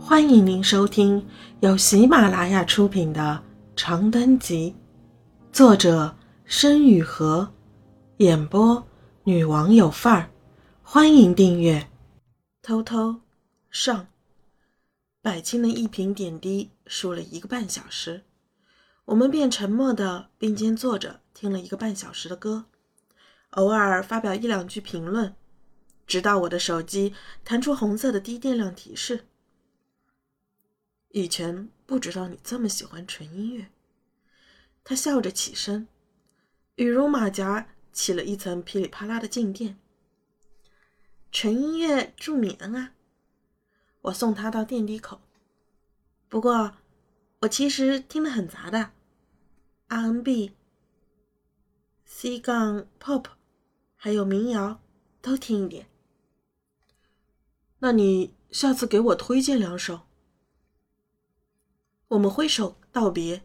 欢迎您收听由喜马拉雅出品的《长灯集》，作者申雨禾，演播女王有范儿。欢迎订阅。偷偷上，百青的一瓶点滴输了一个半小时，我们便沉默的并肩坐着听了一个半小时的歌，偶尔发表一两句评论，直到我的手机弹出红色的低电量提示。以前不知道你这么喜欢纯音乐。他笑着起身，羽绒马甲起了一层噼里啪啦的静电。纯音乐助眠啊！我送他到电梯口。不过，我其实听得很杂的，R&B、C 杠 Pop，还有民谣，都听一点。那你下次给我推荐两首。我们挥手道别，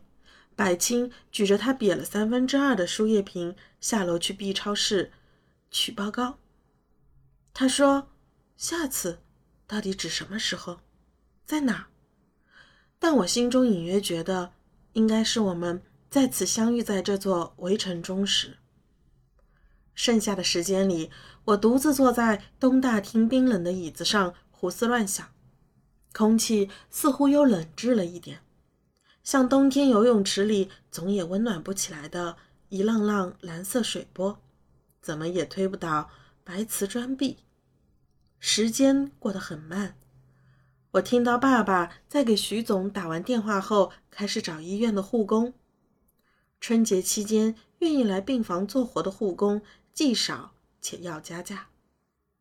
百青举着他瘪了三分之二的输液瓶下楼去 B 超市取报告。他说：“下次到底指什么时候，在哪？”但我心中隐约觉得，应该是我们再次相遇在这座围城中时。剩下的时间里，我独自坐在东大厅冰冷的椅子上胡思乱想，空气似乎又冷滞了一点。像冬天游泳池里总也温暖不起来的一浪浪蓝色水波，怎么也推不倒白瓷砖壁。时间过得很慢。我听到爸爸在给徐总打完电话后，开始找医院的护工。春节期间愿意来病房做活的护工既少且要加价。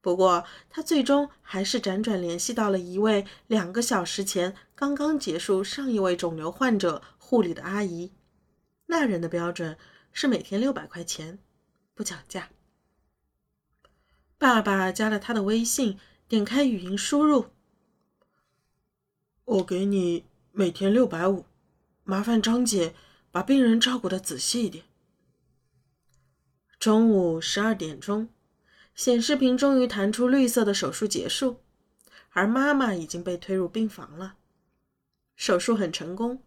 不过，他最终还是辗转联系到了一位两个小时前刚刚结束上一位肿瘤患者护理的阿姨。那人的标准是每天六百块钱，不讲价。爸爸加了他的微信，点开语音输入：“我给你每天六百五，麻烦张姐把病人照顾的仔细一点。”中午十二点钟。显示屏终于弹出绿色的手术结束，而妈妈已经被推入病房了。手术很成功，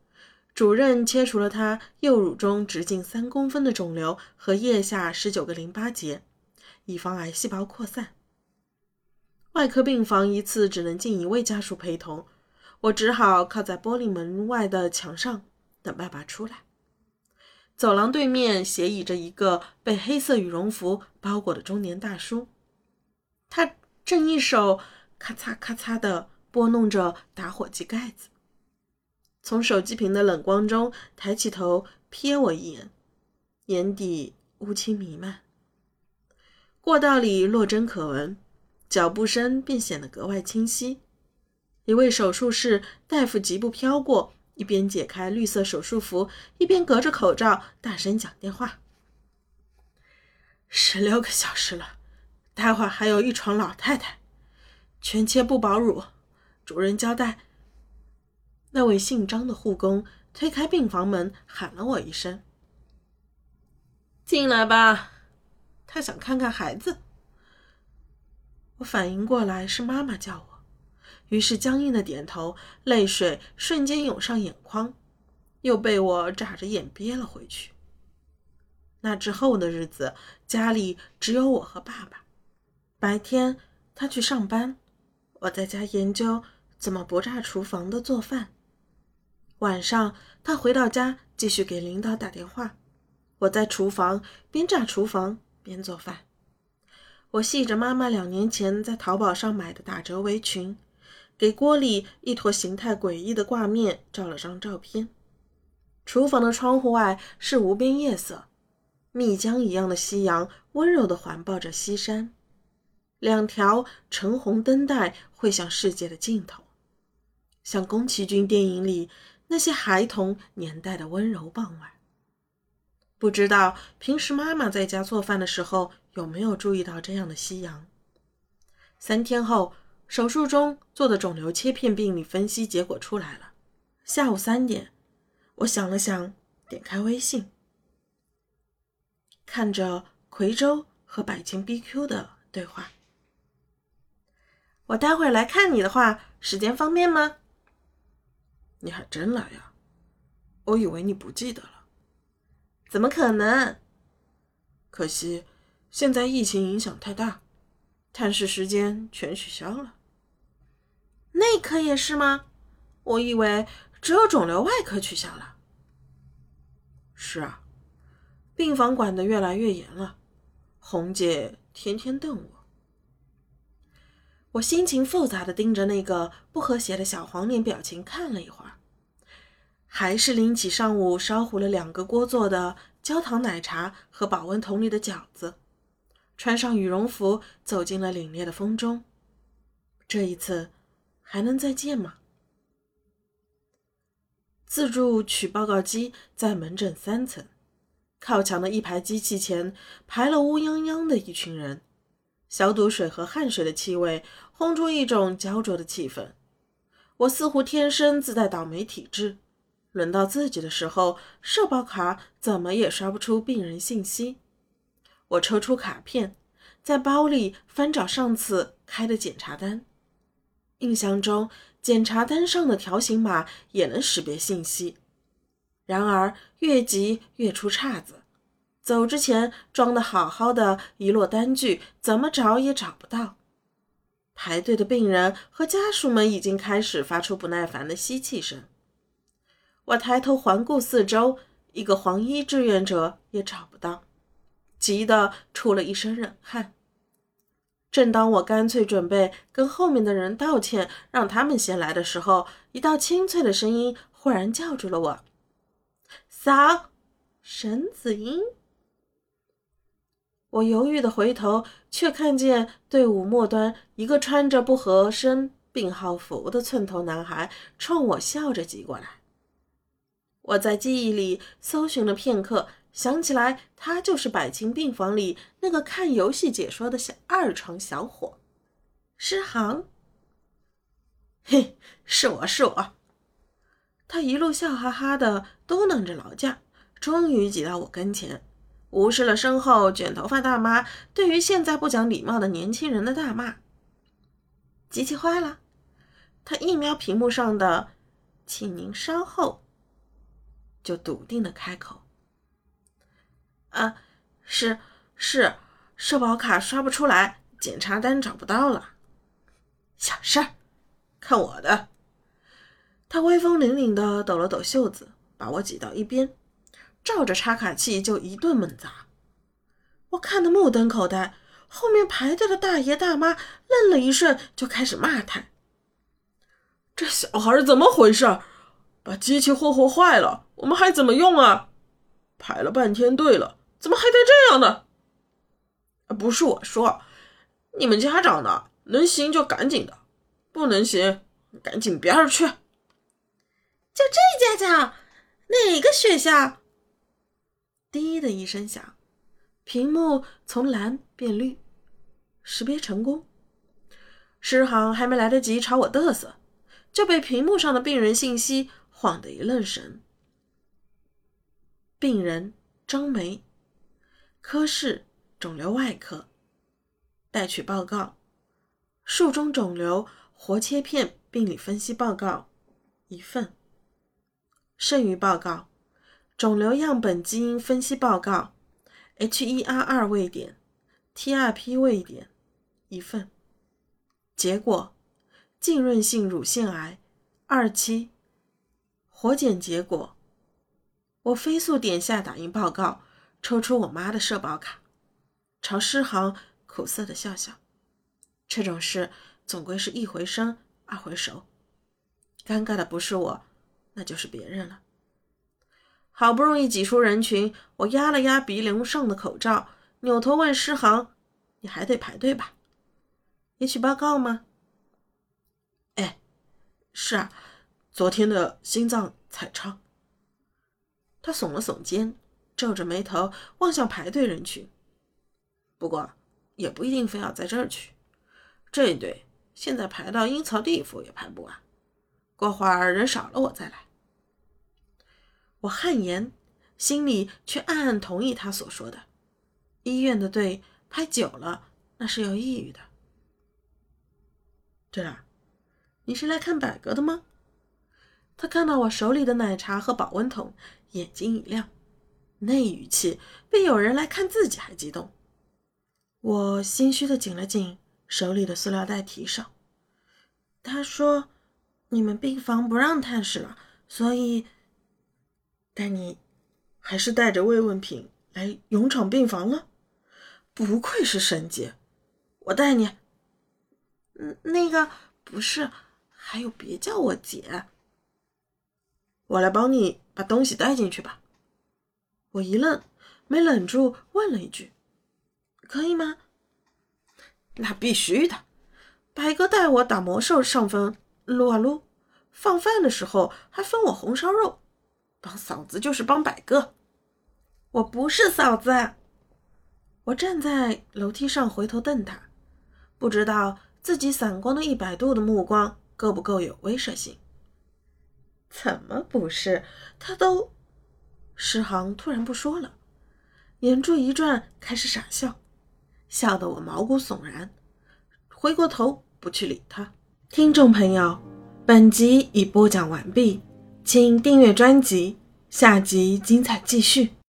主任切除了她右乳中直径三公分的肿瘤和腋下十九个淋巴结，以防癌细胞扩散。外科病房一次只能进一位家属陪同，我只好靠在玻璃门外的墙上等爸爸出来。走廊对面斜倚着一个被黑色羽绒服包裹的中年大叔，他正一手咔嚓咔嚓地拨弄着打火机盖子，从手机屏的冷光中抬起头瞥我一眼，眼底乌青弥漫。过道里落针可闻，脚步声便显得格外清晰。一位手术室大夫疾步飘过。一边解开绿色手术服，一边隔着口罩大声讲电话。十六个小时了，待会儿还有一床老太太，全切不保乳。主任交代。那位姓张的护工推开病房门，喊了我一声：“进来吧。”他想看看孩子。我反应过来，是妈妈叫我。于是僵硬的点头，泪水瞬间涌上眼眶，又被我眨着眼憋了回去。那之后的日子，家里只有我和爸爸。白天他去上班，我在家研究怎么不炸厨房的做饭。晚上他回到家，继续给领导打电话。我在厨房边炸厨房边做饭。我系着妈妈两年前在淘宝上买的打折围裙。给锅里一坨形态诡异的挂面照了张照片。厨房的窗户外是无边夜色，蜜浆一样的夕阳温柔地环抱着西山，两条橙红灯带汇向世界的尽头，像宫崎骏电影里那些孩童年代的温柔傍晚。不知道平时妈妈在家做饭的时候有没有注意到这样的夕阳。三天后。手术中做的肿瘤切片病理分析结果出来了。下午三点，我想了想，点开微信，看着夔州和百青 BQ 的对话。我待会来看你的话，时间方便吗？你还真来呀？我以为你不记得了。怎么可能？可惜现在疫情影响太大，探视时间全取消了。内科也是吗？我以为只有肿瘤外科取消了。是啊，病房管得越来越严了。红姐天天瞪我。我心情复杂的盯着那个不和谐的小黄脸表情看了一会儿，还是拎起上午烧糊了两个锅做的焦糖奶茶和保温桶里的饺子，穿上羽绒服走进了凛冽的风中。这一次还能再见吗？自助取报告机在门诊三层，靠墙的一排机器前排了乌泱泱的一群人。消毒水和汗水的气味烘出一种焦灼的气氛。我似乎天生自带倒霉体质，轮到自己的时候，社保卡怎么也刷不出病人信息。我抽出卡片，在包里翻找上次开的检查单。印象中，检查单上的条形码也能识别信息，然而越急越出岔子。走之前装的好好的一摞单据，怎么找也找不到。排队的病人和家属们已经开始发出不耐烦的吸气声。我抬头环顾四周，一个黄衣志愿者也找不到，急得出了一身冷汗。正当我干脆准备跟后面的人道歉，让他们先来的时候，一道清脆的声音忽然叫住了我：“嫂，沈子英。”我犹豫的回头，却看见队伍末端一个穿着不合身病号服的寸头男孩冲我笑着挤过来。我在记忆里搜寻了片刻，想起来他就是百清病房里那个看游戏解说的小二床小伙，诗航。嘿，是我是我。他一路笑哈哈的嘟囔着劳驾，终于挤到我跟前。无视了身后卷头发大妈对于现在不讲礼貌的年轻人的大骂。机器坏了，他一瞄屏幕上的“请您稍后”，就笃定的开口：“啊，是是，社保卡刷不出来，检查单找不到了。小事儿，看我的。”他威风凛凛的抖了抖袖子，把我挤到一边。照着插卡器就一顿猛砸，我看得目瞪口呆。后面排队的大爷大妈愣了一瞬，就开始骂他：“这小孩怎么回事？把机器霍霍坏了，我们还怎么用啊？排了半天队了，怎么还带这样的？不是我说，你们家长呢？能行就赶紧的，不能行赶紧边儿去。”就这家长，哪个学校？滴的一声响，屏幕从蓝变绿，识别成功。诗航还没来得及朝我嘚瑟，就被屏幕上的病人信息晃得一愣神。病人张梅，科室肿瘤外科，待取报告：术中肿瘤活切片病理分析报告一份，剩余报告。肿瘤样本基因分析报告，HER2 位点，TRP 位点一份。结果：浸润性乳腺癌二期。活检结果。我飞速点下打印报告，抽出我妈的社保卡，朝诗航苦涩的笑笑。这种事总归是一回生二回熟，尴尬的不是我，那就是别人了。好不容易挤出人群，我压了压鼻梁上的口罩，扭头问诗航：“你还得排队吧？也取报告吗？”“哎，是啊，昨天的心脏彩超。”他耸了耸肩，皱着眉头望向排队人群。不过也不一定非要在这儿去，这一队现在排到阴曹地府也排不完，过会儿人少了我再来。我汗颜，心里却暗暗同意他所说的。医院的队排久了，那是要抑郁的。对了，你是来看百格的吗？他看到我手里的奶茶和保温桶，眼睛一亮，那语气比有人来看自己还激动。我心虚的紧了紧手里的塑料袋，提上。他说：“你们病房不让探视了，所以带你还是带着慰问品来勇闯病房了。不愧是神姐，我带你。嗯，那个不是，还有别叫我姐。我来帮你把东西带进去吧。”我一愣，没忍住问了一句：“可以吗？”那必须的。白哥带我打魔兽上分撸啊撸，放饭的时候还分我红烧肉。帮嫂子就是帮白哥，我不是嫂子。我站在楼梯上回头瞪他，不知道自己散光的一百度的目光够不够有威慑性。怎么不是？他都……诗行突然不说了，眼珠一转，开始傻笑，笑得我毛骨悚然。回过头。不去理他。听众朋友，本集已播讲完毕，请订阅专辑，下集精彩继续。